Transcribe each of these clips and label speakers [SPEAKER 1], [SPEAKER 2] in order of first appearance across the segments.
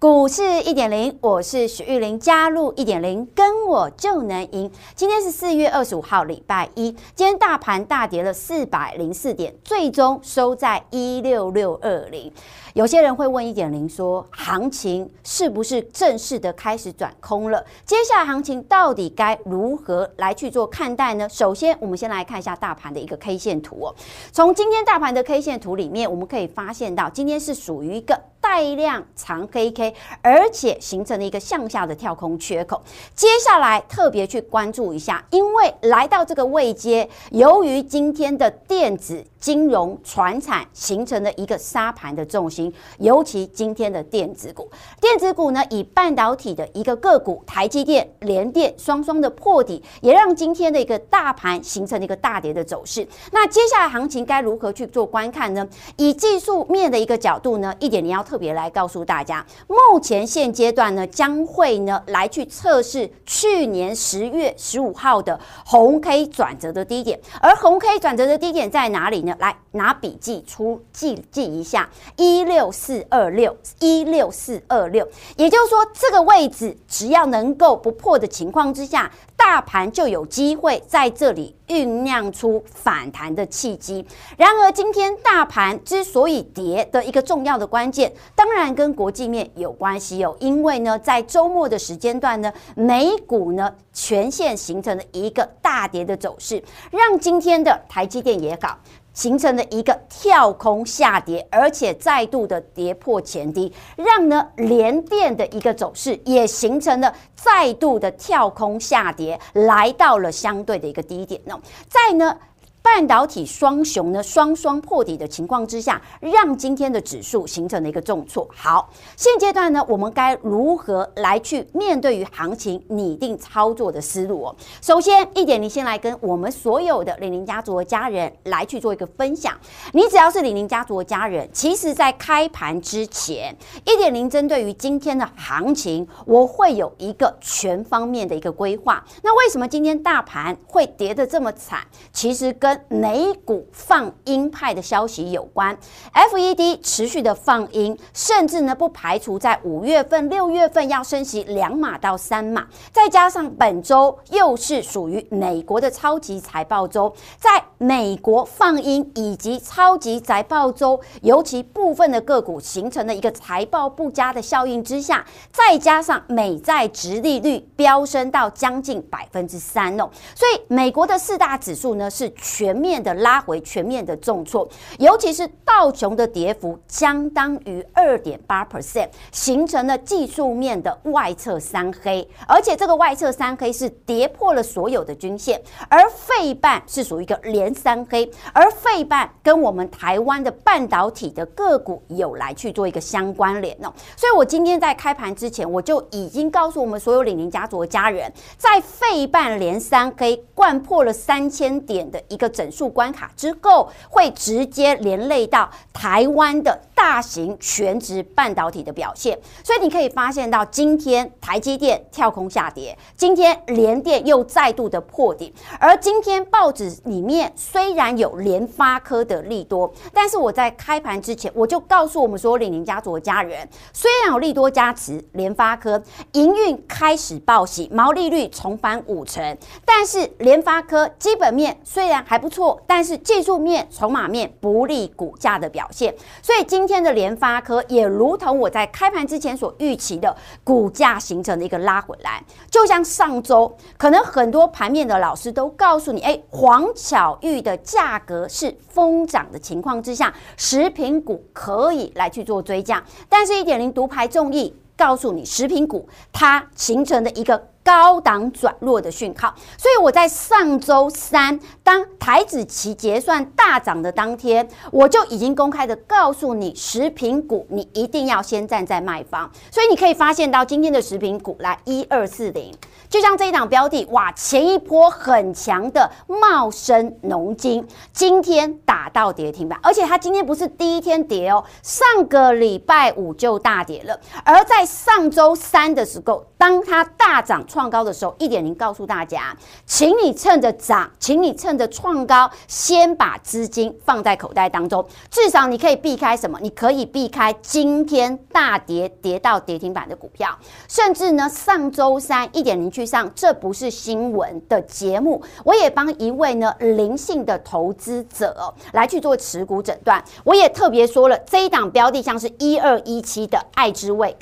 [SPEAKER 1] 股市一点零，我是许玉玲，加入一点零，跟我就能赢。今天是四月二十五号，礼拜一。今天大盘大跌了四百零四点，最终收在一六六二零。有些人会问一点零说，行情是不是正式的开始转空了？接下来行情到底该如何来去做看待呢？首先，我们先来看一下大盘的一个 K 线图哦。从今天大盘的 K 线图里面，我们可以发现到，今天是属于一个。带量长黑 K，而且形成了一个向下的跳空缺口。接下来特别去关注一下，因为来到这个位阶，由于今天的电子、金融、传产形成了一个杀盘的重心，尤其今天的电子股，电子股呢以半导体的一个个股，台积电、联电双双的破底，也让今天的一个大盘形成了一个大跌的走势。那接下来行情该如何去做观看呢？以技术面的一个角度呢，一点你要。特别来告诉大家，目前现阶段呢，将会呢来去测试去年十月十五号的红 K 转折的低点，而红 K 转折的低点在哪里呢？来拿笔记出记记一下，一六六四二六，一六四二六，也就是说，这个位置只要能够不破的情况之下。大盘就有机会在这里酝酿出反弹的契机。然而，今天大盘之所以跌的一个重要的关键，当然跟国际面有关系哦。因为呢，在周末的时间段呢，美股呢全线形成了一个大跌的走势，让今天的台积电也好。形成了一个跳空下跌，而且再度的跌破前低，让呢连电的一个走势也形成了再度的跳空下跌，来到了相对的一个低点呢，在呢。半导体双雄呢，双双破底的情况之下，让今天的指数形成了一个重挫。好，现阶段呢，我们该如何来去面对于行情拟定操作的思路哦？首先一点，你先来跟我们所有的李宁家族的家人来去做一个分享。你只要是李宁家族的家人，其实在开盘之前，一点零针对于今天的行情，我会有一个全方面的一个规划。那为什么今天大盘会跌得这么惨？其实跟美股放鹰派的消息有关，FED 持续的放鹰，甚至呢不排除在五月份、六月份要升息两码到三码，再加上本周又是属于美国的超级财报周，在美国放鹰以及超级财报周，尤其部分的个股形成了一个财报不佳的效应之下，再加上美债殖利率飙升到将近百分之三哦，所以美国的四大指数呢是全。面的拉回，全面的重挫，尤其是道琼的跌幅相当于二点八 percent，形成了技术面的外侧三黑，而且这个外侧三黑是跌破了所有的均线，而费半是属于一个连三黑，而费半跟我们台湾的半导体的个股有来去做一个相关联哦，所以我今天在开盘之前，我就已经告诉我们所有李宁家族的家人，在费半连三黑灌破了三千点的一个。整数关卡之后，会直接连累到台湾的大型全职半导体的表现，所以你可以发现到，今天台积电跳空下跌，今天联电又再度的破顶，而今天报纸里面虽然有联发科的利多，但是我在开盘之前我就告诉我们说，李宁家族的家人，虽然有利多加持，联发科营运开始报喜，毛利率重返五成，但是联发科基本面虽然还不错，但是技术面、筹码面不利股价的表现，所以今今天的联发科也如同我在开盘之前所预期的，股价形成了一个拉回来。就像上周，可能很多盘面的老师都告诉你，哎，黄巧玉的价格是疯涨的情况之下，食品股可以来去做追加。但是，一点零独排众议告诉你，食品股它形成的一个。高档转弱的讯号。所以我在上周三，当台指期结算大涨的当天，我就已经公开的告诉你，食品股你一定要先站在卖方。所以你可以发现到今天的食品股来一二四零。就像这一档标的，哇，前一波很强的茂生农金，今天打到跌停板，而且它今天不是第一天跌哦，上个礼拜五就大跌了。而在上周三的时候，当它大涨创创高的时候，一点零告诉大家，请你趁着涨，请你趁着创高，先把资金放在口袋当中，至少你可以避开什么？你可以避开今天大跌跌到跌停板的股票，甚至呢，上周三一点零去。上，这不是新闻的节目，我也帮一位呢灵性的投资者来去做持股诊断。我也特别说了，这一档标的像是一二一七的爱之味，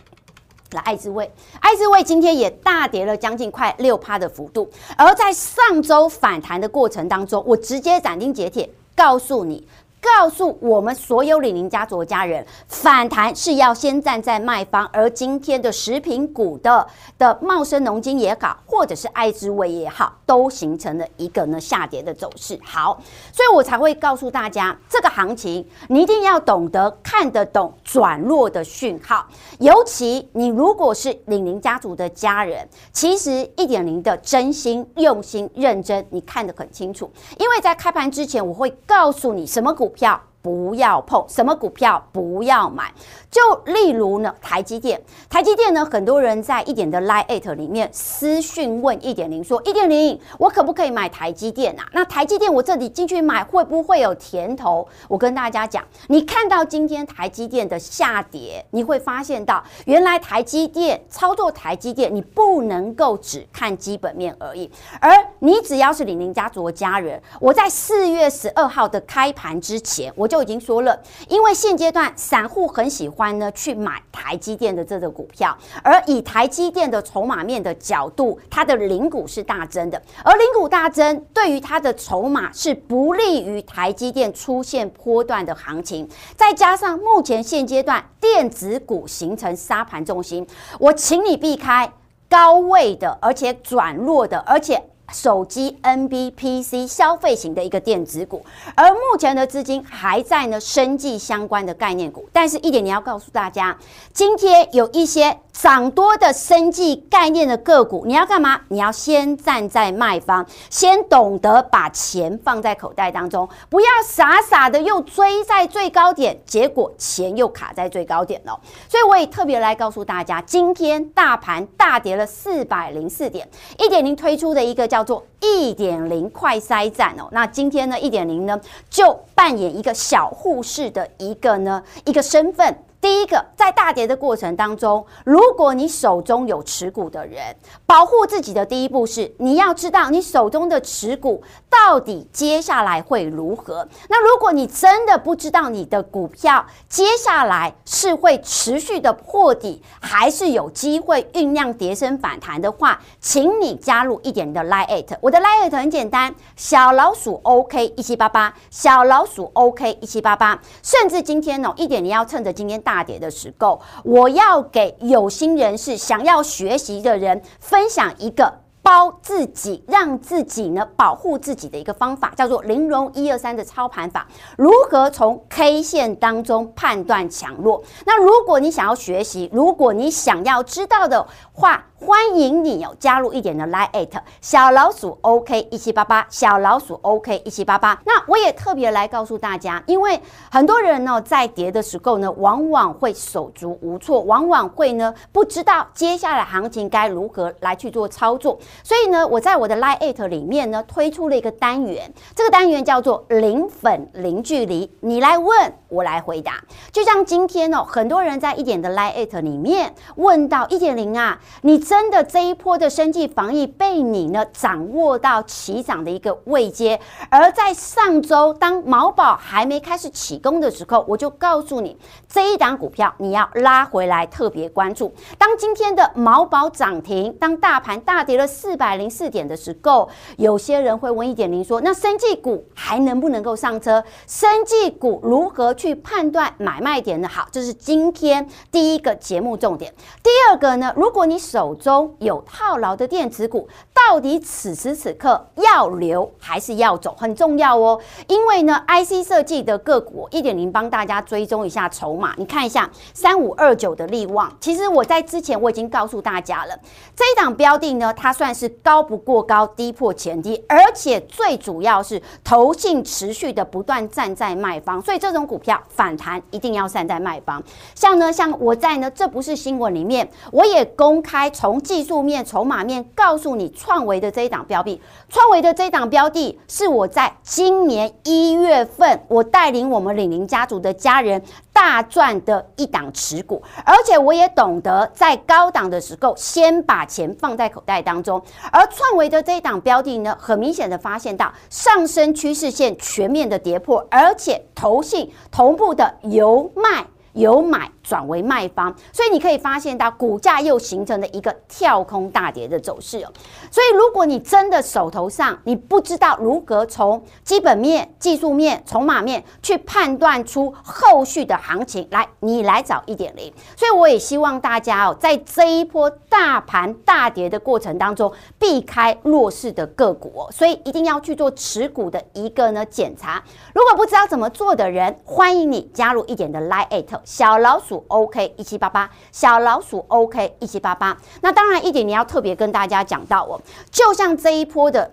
[SPEAKER 1] 来爱之味，爱之味今天也大跌了将近快六趴的幅度。而在上周反弹的过程当中，我直接斩钉截铁告诉你。告诉我们所有李宁家族的家人，反弹是要先站在卖方，而今天的食品股的的茂生农金也好，或者是爱之味也好，都形成了一个呢下跌的走势。好，所以我才会告诉大家，这个行情你一定要懂得看得懂转弱的讯号，尤其你如果是李宁家族的家人，其实一点零的真心、用心、认真，你看得很清楚，因为在开盘之前，我会告诉你什么股。股票。不要碰，什么股票不要买。就例如呢，台积电，台积电呢，很多人在一点的 Line 里面私讯问一点零说，一点零，我可不可以买台积电啊？那台积电我这里进去买会不会有甜头？我跟大家讲，你看到今天台积电的下跌，你会发现到原来台积电操作台积电，你不能够只看基本面而已，而你只要是李宁家族的家人，我在四月十二号的开盘之前，我就已经说了，因为现阶段散户很喜欢。呢，去买台积电的这个股票，而以台积电的筹码面的角度，它的零股是大增的，而零股大增对于它的筹码是不利于台积电出现波段的行情，再加上目前现阶段电子股形成沙盘重心，我请你避开高位的，而且转弱的，而且。手机、NB、PC 消费型的一个电子股，而目前的资金还在呢，生技相关的概念股。但是，一点你要告诉大家，今天有一些。涨多的生技概念的个股，你要干嘛？你要先站在卖方，先懂得把钱放在口袋当中，不要傻傻的又追在最高点，结果钱又卡在最高点了。所以我也特别来告诉大家，今天大盘大跌了四百零四点，一点零推出的一个叫做一点零快筛站哦。那今天呢，一点零呢就扮演一个小护士的一个呢一个身份。第一个，在大跌的过程当中，如果你手中有持股的人，保护自己的第一步是，你要知道你手中的持股到底接下来会如何。那如果你真的不知道你的股票接下来是会持续的破底，还是有机会酝酿跌升反弹的话，请你加入一点的 Line@，我的 Line@ 很简单，小老鼠 OK 一七八八，小老鼠 OK 一七八八，甚至今天哦，一点你要趁着今天大。大跌的时候，我要给有心人士、想要学习的人分享一个包自己、让自己呢保护自己的一个方法，叫做玲珑一二三的操盘法。如何从 K 线当中判断强弱？那如果你想要学习，如果你想要知道的话，欢迎你有加入一点的 Line@ 小老鼠 OK 一七八八小老鼠 OK 一七八八。那我也特别来告诉大家，因为很多人呢在跌的时候呢，往往会手足无措，往往会呢不知道接下来行情该如何来去做操作。所以呢，我在我的 Line@ 里面呢推出了一个单元，这个单元叫做零粉零距离，你来问我来回答。就像今天哦，很多人在一点的 Line@ 里面问到一点零啊，你。真的这一波的生技防疫被你呢掌握到起涨的一个位阶，而在上周当毛宝还没开始起攻的时候，我就告诉你这一档股票你要拉回来特别关注。当今天的毛宝涨停，当大盘大跌了四百零四点的时候，有些人会问一点零说，那生技股还能不能够上车？生技股如何去判断买卖点呢？好，这是今天第一个节目重点。第二个呢，如果你手中有套牢的电子股，到底此时此刻要留还是要走，很重要哦。因为呢，IC 设计的个股一点零帮大家追踪一下筹码，你看一下三五二九的力旺。其实我在之前我已经告诉大家了，这一档标的呢，它算是高不过高，低破前低，而且最主要是投信持续的不断站在卖方，所以这种股票反弹一定要站在卖方。像呢，像我在呢，这不是新闻里面，我也公开从技术面、筹码面告诉你，创维的这一档标的，创维的这一档标的是我在今年一月份，我带领我们李宁家族的家人大赚的一档持股，而且我也懂得在高档的时候先把钱放在口袋当中。而创维的这一档标的呢，很明显的发现到上升趋势线全面的跌破，而且投信同步的由卖由买。转为卖方，所以你可以发现到股价又形成了一个跳空大跌的走势哦。所以如果你真的手头上你不知道如何从基本面、技术面、筹码面去判断出后续的行情，来，你来找一点零。所以我也希望大家哦，在这一波大盘大跌的过程当中，避开弱势的个股哦。所以一定要去做持股的一个呢检查。如果不知道怎么做的人，欢迎你加入一点的 Line@ 小老鼠。OK 一七八八小老鼠 OK 一七八八，那当然一点你要特别跟大家讲到哦，就像这一波的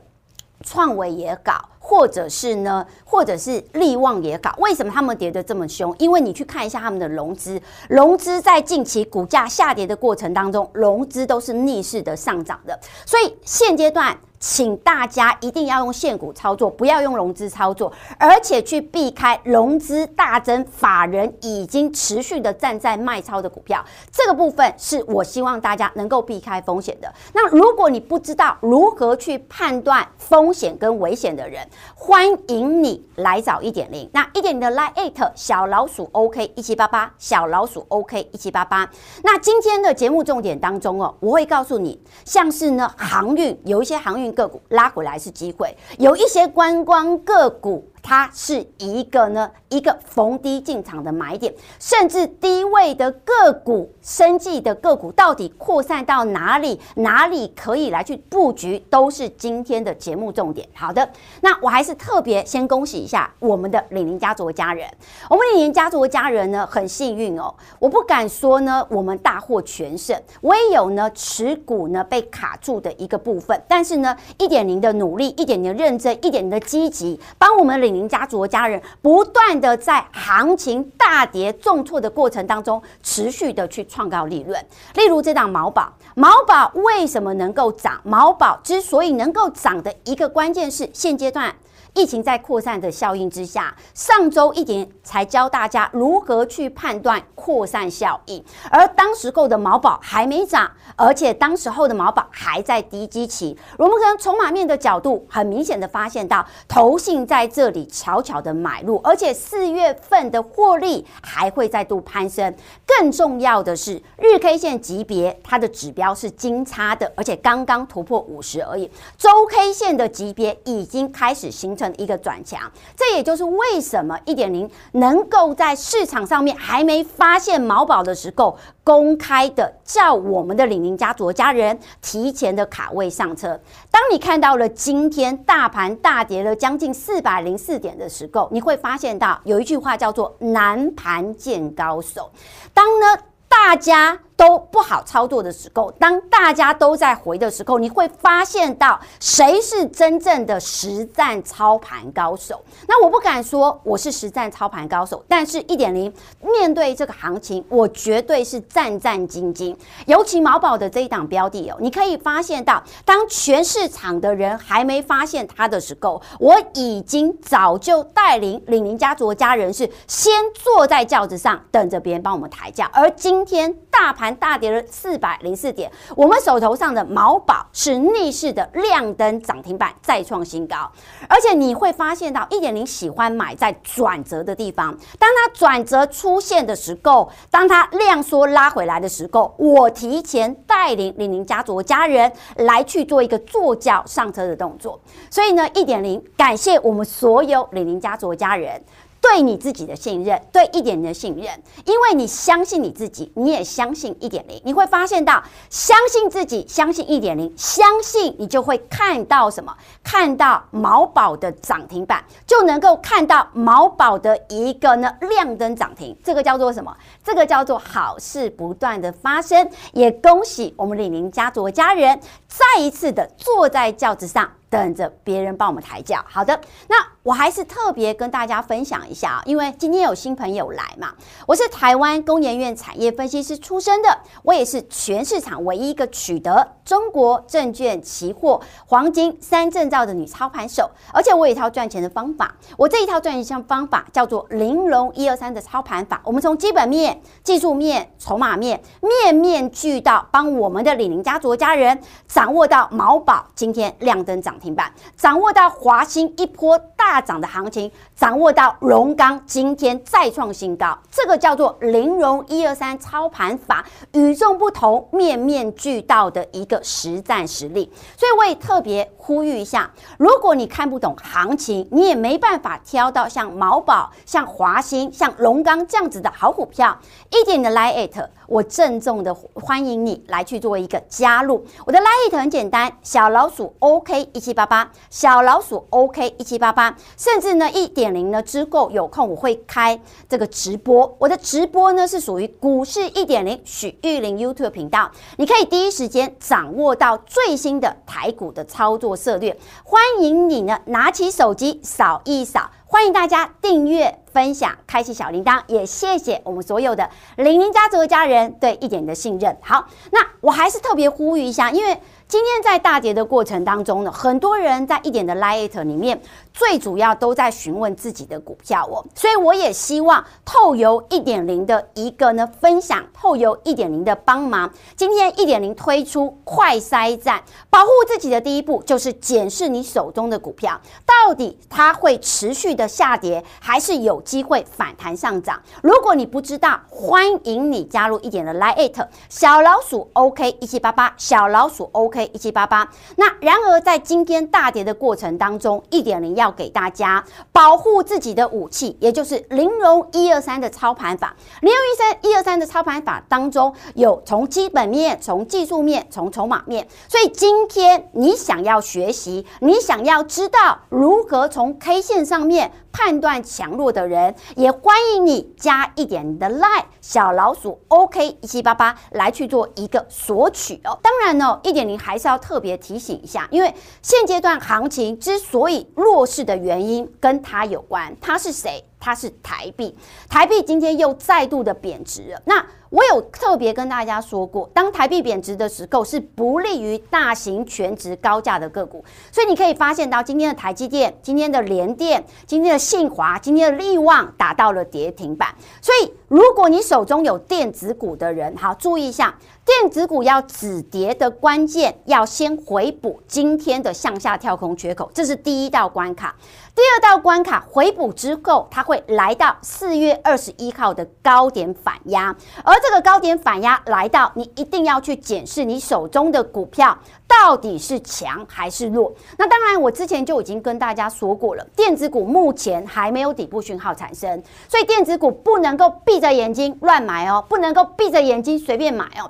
[SPEAKER 1] 创维也搞，或者是呢，或者是力旺也搞，为什么他们跌得这么凶？因为你去看一下他们的融资，融资在近期股价下跌的过程当中，融资都是逆势的上涨的，所以现阶段。请大家一定要用现股操作，不要用融资操作，而且去避开融资大增、法人已经持续的站在卖超的股票。这个部分是我希望大家能够避开风险的。那如果你不知道如何去判断风险跟危险的人，欢迎你来找一点零。那一点零的 line eight 小老鼠 OK 一七八八小老鼠 OK 一七八八。那今天的节目重点当中哦，我会告诉你，像是呢航运有一些航运。个股拉回来是机会，有一些观光个股。它是一个呢，一个逢低进场的买点，甚至低位的个股、生计的个股到底扩散到哪里？哪里可以来去布局，都是今天的节目重点。好的，那我还是特别先恭喜一下我们的李宁家族的家人。我们李宁家族的家人呢，很幸运哦，我不敢说呢，我们大获全胜，我也有呢持股呢被卡住的一个部分，但是呢，一点零的努力，一点零的认真，一点零的积极，帮我们领。您家族的家人不断的在行情大跌重挫的过程当中，持续的去创造利润。例如这档毛宝，毛宝为什么能够涨？毛宝之所以能够涨的一个关键是现阶段。疫情在扩散的效应之下，上周一点才教大家如何去判断扩散效应，而当时候的毛宝还没涨，而且当时候的毛宝还在低基期。我们可能从马面的角度，很明显的发现到，投信在这里悄悄的买入，而且四月份的获利还会再度攀升。更重要的是，日 K 线级别它的指标是金叉的，而且刚刚突破五十而已。周 K 线的级别已经开始形成。一个转强，这也就是为什么一点零能够在市场上面还没发现毛宝的时候，公开的叫我们的李宁家族家人提前的卡位上车。当你看到了今天大盘大跌了将近四百零四点的时候，你会发现到有一句话叫做“难盘见高手”。当呢大家。都不好操作的时候，当大家都在回的时候，你会发现到谁是真正的实战操盘高手。那我不敢说我是实战操盘高手，但是一点零面对这个行情，我绝对是战战兢兢。尤其毛宝的这一档标的哦，你可以发现到，当全市场的人还没发现它的时候，我已经早就带领李宁家族的家人是先坐在轿子上等着别人帮我们抬轿，而今天大盘。大跌了四百零四点，我们手头上的毛宝是逆势的亮灯涨停板，再创新高。而且你会发现到一点零喜欢买在转折的地方，当它转折出现的时候，当它量缩拉回来的时候，我提前带领李宁家族家人来去做一个坐轿上车的动作。所以呢，一点零感谢我们所有李宁家族家人。对你自己的信任，对一点零的信任，因为你相信你自己，你也相信一点零，你会发现到相信自己，相信一点零，相信你就会看到什么？看到毛宝的涨停板，就能够看到毛宝的一个呢亮灯涨停，这个叫做什么？这个叫做好事不断的发生，也恭喜我们李宁家族的家人再一次的坐在轿子上。等着别人帮我们抬轿。好的，那我还是特别跟大家分享一下，因为今天有新朋友来嘛。我是台湾工研院产业分析师出身的，我也是全市场唯一一个取得中国证券期货黄金三证照的女操盘手，而且我有一套赚钱的方法。我这一套赚钱方法叫做玲珑一二三的操盘法。我们从基本面、技术面、筹码面，面面俱到，帮我们的李宁家族家人掌握到毛宝今天亮灯涨。停板，掌握到华兴一波大涨的行情，掌握到荣刚今天再创新高，这个叫做玲珑一二三操盘法，与众不同，面面俱到的一个实战实力。所以我也特别呼吁一下，如果你看不懂行情，你也没办法挑到像毛宝、像华兴、像荣刚这样子的好股票，一点的 Line@ 我郑重的欢迎你来去做一个加入。我的 Line@ 很简单，小老鼠 OK 一八八小老鼠 OK 一七八八，甚至呢一点零呢之后有空我会开这个直播，我的直播呢是属于股市一点零许玉玲 YouTube 频道，你可以第一时间掌握到最新的台股的操作策略。欢迎你呢拿起手机扫一扫，欢迎大家订阅、分享、开启小铃铛，也谢谢我们所有的李宁家族的家人对一点的信任。好，那我还是特别呼吁一下，因为。今天在大跌的过程当中呢，很多人在一点的 Lite 里面，最主要都在询问自己的股票哦，所以我也希望透由一点零的一个呢分享，透由一点零的帮忙，今天一点零推出快筛站，保护自己的第一步就是检视你手中的股票，到底它会持续的下跌，还是有机会反弹上涨？如果你不知道，欢迎你加入一点的 Line 小老鼠 OK 一七八八小老鼠 OK。一七八八。那然而在今天大跌的过程当中，一点零要给大家保护自己的武器，也就是玲珑一二三的操盘法。玲珑一三一二三的操盘法当中有从基本面、从技术面、从筹码面。所以今天你想要学习，你想要知道如何从 K 线上面。判断强弱的人，也欢迎你加一点的 Line 小老鼠 OK 一七八八来去做一个索取哦。当然呢，一点零还是要特别提醒一下，因为现阶段行情之所以弱势的原因跟它有关，它是谁？它是台币，台币今天又再度的贬值了。那我有特别跟大家说过，当台币贬值的时候，是不利于大型全值高价的个股。所以你可以发现到今天的台积电、今天的联电、今天的信华、今天的力旺达到了跌停板。所以如果你手中有电子股的人，好，注意一下。电子股要止跌的关键，要先回补今天的向下跳空缺口，这是第一道关卡。第二道关卡回补之后，它会来到四月二十一号的高点反压，而这个高点反压来到，你一定要去检视你手中的股票到底是强还是弱。那当然，我之前就已经跟大家说过了，电子股目前还没有底部讯号产生，所以电子股不能够闭着眼睛乱买哦，不能够闭着眼睛随便买哦。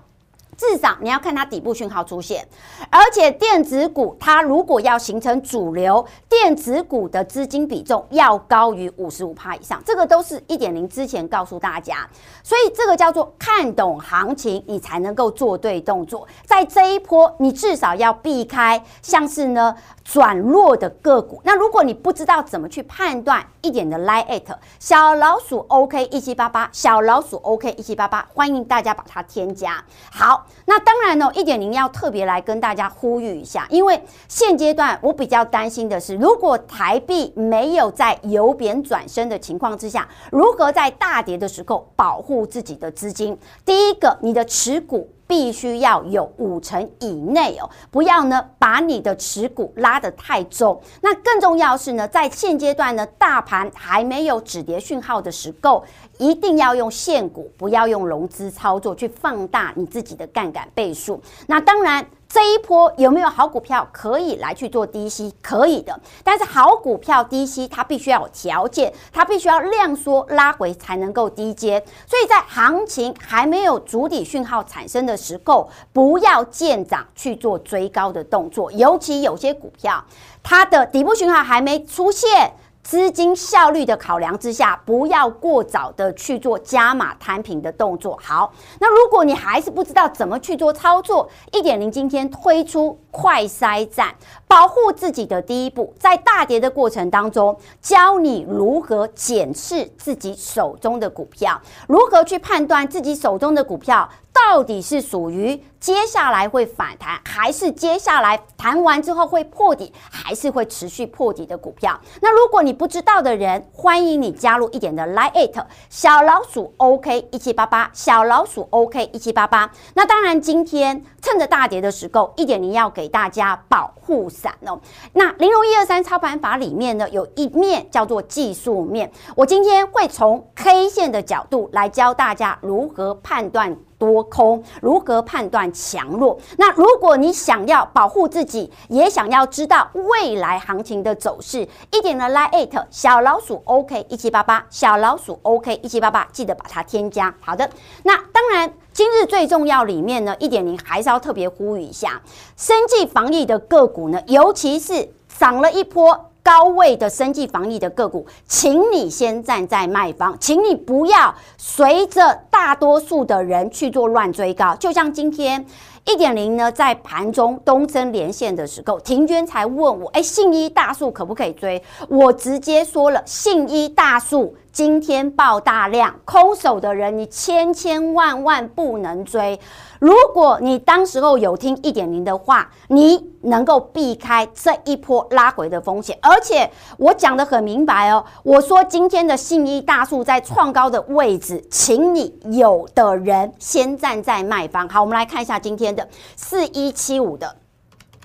[SPEAKER 1] 至少你要看它底部讯号出现，而且电子股它如果要形成主流，电子股的资金比重要高于五十五趴以上，这个都是一点零之前告诉大家，所以这个叫做看懂行情，你才能够做对动作。在这一波，你至少要避开像是呢转弱的个股。那如果你不知道怎么去判断，一点的 Line@ 小老鼠 OK 一七八八，小老鼠 OK 一七八八，欢迎大家把它添加。好。那当然呢，一点零要特别来跟大家呼吁一下，因为现阶段我比较担心的是，如果台币没有在由贬转升的情况之下，如何在大跌的时候保护自己的资金？第一个，你的持股。必须要有五成以内哦，不要呢把你的持股拉得太重。那更重要是呢，在现阶段呢，大盘还没有止跌讯号的时候，一定要用现股，不要用融资操作去放大你自己的杠杆倍数。那当然。这一波有没有好股票可以来去做低吸？可以的，但是好股票低吸它必须要有条件，它必须要量缩拉回才能够低接。所以在行情还没有主底讯号产生的时候，不要见涨去做追高的动作，尤其有些股票它的底部讯号还没出现。资金效率的考量之下，不要过早的去做加码摊平的动作。好，那如果你还是不知道怎么去做操作，一点零今天推出快筛战，保护自己的第一步，在大跌的过程当中，教你如何检视自己手中的股票，如何去判断自己手中的股票。到底是属于接下来会反弹，还是接下来弹完之后会破底，还是会持续破底的股票？那如果你不知道的人，欢迎你加入一点的 Line@ 小老鼠 OK 一七八八，小老鼠 OK 一七八八。那当然，今天趁着大跌的时候，一点零要给大家保护伞哦。那零融一二三操盘法里面呢，有一面叫做技术面，我今天会从 K 线的角度来教大家如何判断。多空如何判断强弱？那如果你想要保护自己，也想要知道未来行情的走势，一点的 Line@ 小老鼠 OK 一七八八，小老鼠 OK 一七八八，记得把它添加。好的，那当然今日最重要里面呢，一点零还是要特别呼吁一下，生技防疫的个股呢，尤其是涨了一波。高位的生技防疫的个股，请你先站在卖方，请你不要随着大多数的人去做乱追高。就像今天一点零呢，在盘中东升连线的时候，庭娟才问我：“哎，信一大树可不可以追？”我直接说了，信一大树。今天爆大量，空手的人你千千万万不能追。如果你当时候有听一点零的话，你能够避开这一波拉回的风险。而且我讲得很明白哦，我说今天的信一大树在创高的位置，请你有的人先站在卖方。好，我们来看一下今天的四一七五的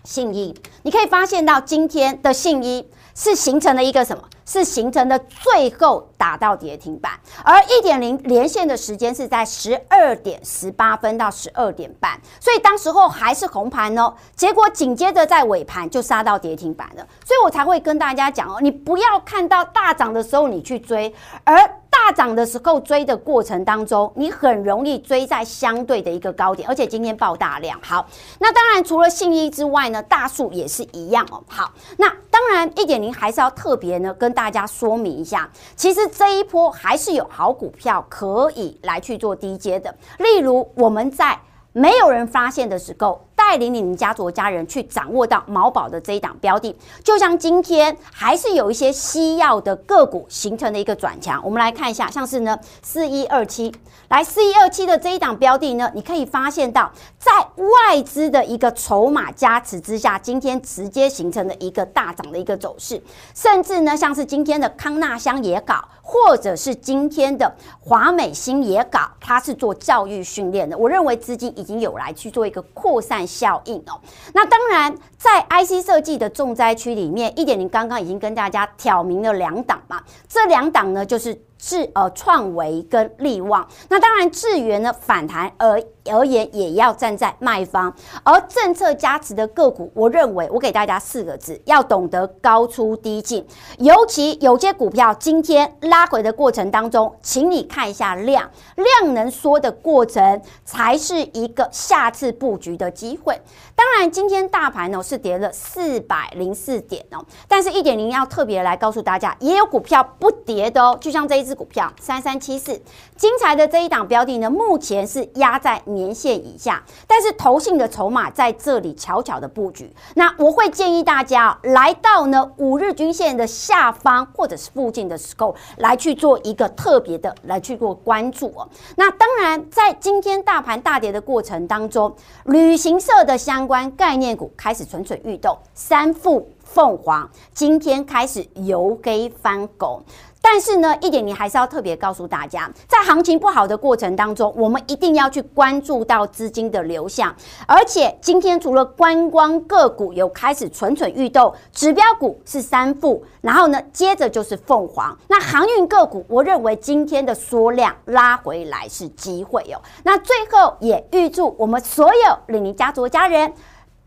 [SPEAKER 1] 信一，你可以发现到今天的信一是形成了一个什么？是形成的最后打到跌停板，而一点零连线的时间是在十二点十八分到十二点半，所以当时候还是红盘哦。结果紧接着在尾盘就杀到跌停板了，所以我才会跟大家讲哦，你不要看到大涨的时候你去追，而。大涨的时候追的过程当中，你很容易追在相对的一个高点，而且今天爆大量。好，那当然除了信一之外呢，大树也是一样哦。好，那当然一点零还是要特别呢跟大家说明一下，其实这一波还是有好股票可以来去做低接的，例如我们在没有人发现的时候。带领你们家族家人去掌握到毛宝的这一档标的，就像今天还是有一些西药的个股形成的一个转强。我们来看一下，像是呢四一二七，来四一二七的这一档标的呢，你可以发现到在外资的一个筹码加持之下，今天直接形成了一个大涨的一个走势。甚至呢，像是今天的康纳香也搞，或者是今天的华美新也搞，它是做教育训练的。我认为资金已经有来去做一个扩散效应哦，那当然，在 IC 设计的重灾区里面，一点零刚刚已经跟大家挑明了两档嘛，这两档呢就是。智呃创维跟力旺，那当然智源呢反弹而而言也要站在卖方，而政策加持的个股，我认为我给大家四个字，要懂得高出低进，尤其有些股票今天拉回的过程当中，请你看一下量，量能缩的过程才是一个下次布局的机会。当然今天大盘呢是跌了四百零四点哦，但是一点零要特别来告诉大家，也有股票不跌的哦，就像这一。股票三三七四，精彩的这一档标的呢，目前是压在年线以下，但是投信的筹码在这里悄悄的布局。那我会建议大家来到呢五日均线的下方或者是附近的时候，来去做一个特别的来去做关注哦。那当然，在今天大盘大跌的过程当中，旅行社的相关概念股开始蠢蠢欲动，三富、凤凰今天开始由黑翻红。但是呢，一点你还是要特别告诉大家，在行情不好的过程当中，我们一定要去关注到资金的流向。而且今天除了观光个股有开始蠢蠢欲动，指标股是三富，然后呢，接着就是凤凰。那航运个股，我认为今天的缩量拉回来是机会哦。那最后也预祝我们所有李宁家族的家人。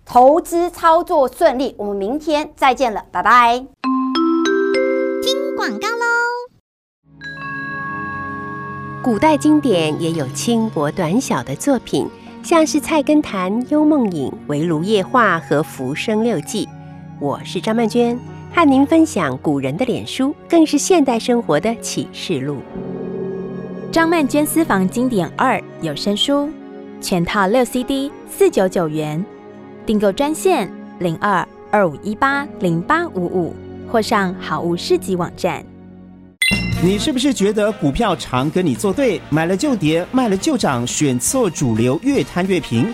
[SPEAKER 1] 投资操作顺利。我们明天再见了，拜拜。
[SPEAKER 2] 听广告喽。古代经典也有轻薄短小的作品，像是《菜根谭》《幽梦影》《围炉夜话》和《浮生六记》。我是张曼娟，和您分享古人的脸书，更是现代生活的启示录。
[SPEAKER 3] 张曼娟私房经典二有声书，全套六 CD，四九九元，订购专线零二二五一八零八五五，或上好物市集网站。
[SPEAKER 4] 你是不是觉得股票常跟你作对，买了就跌，卖了就涨，选错主流，越贪越平？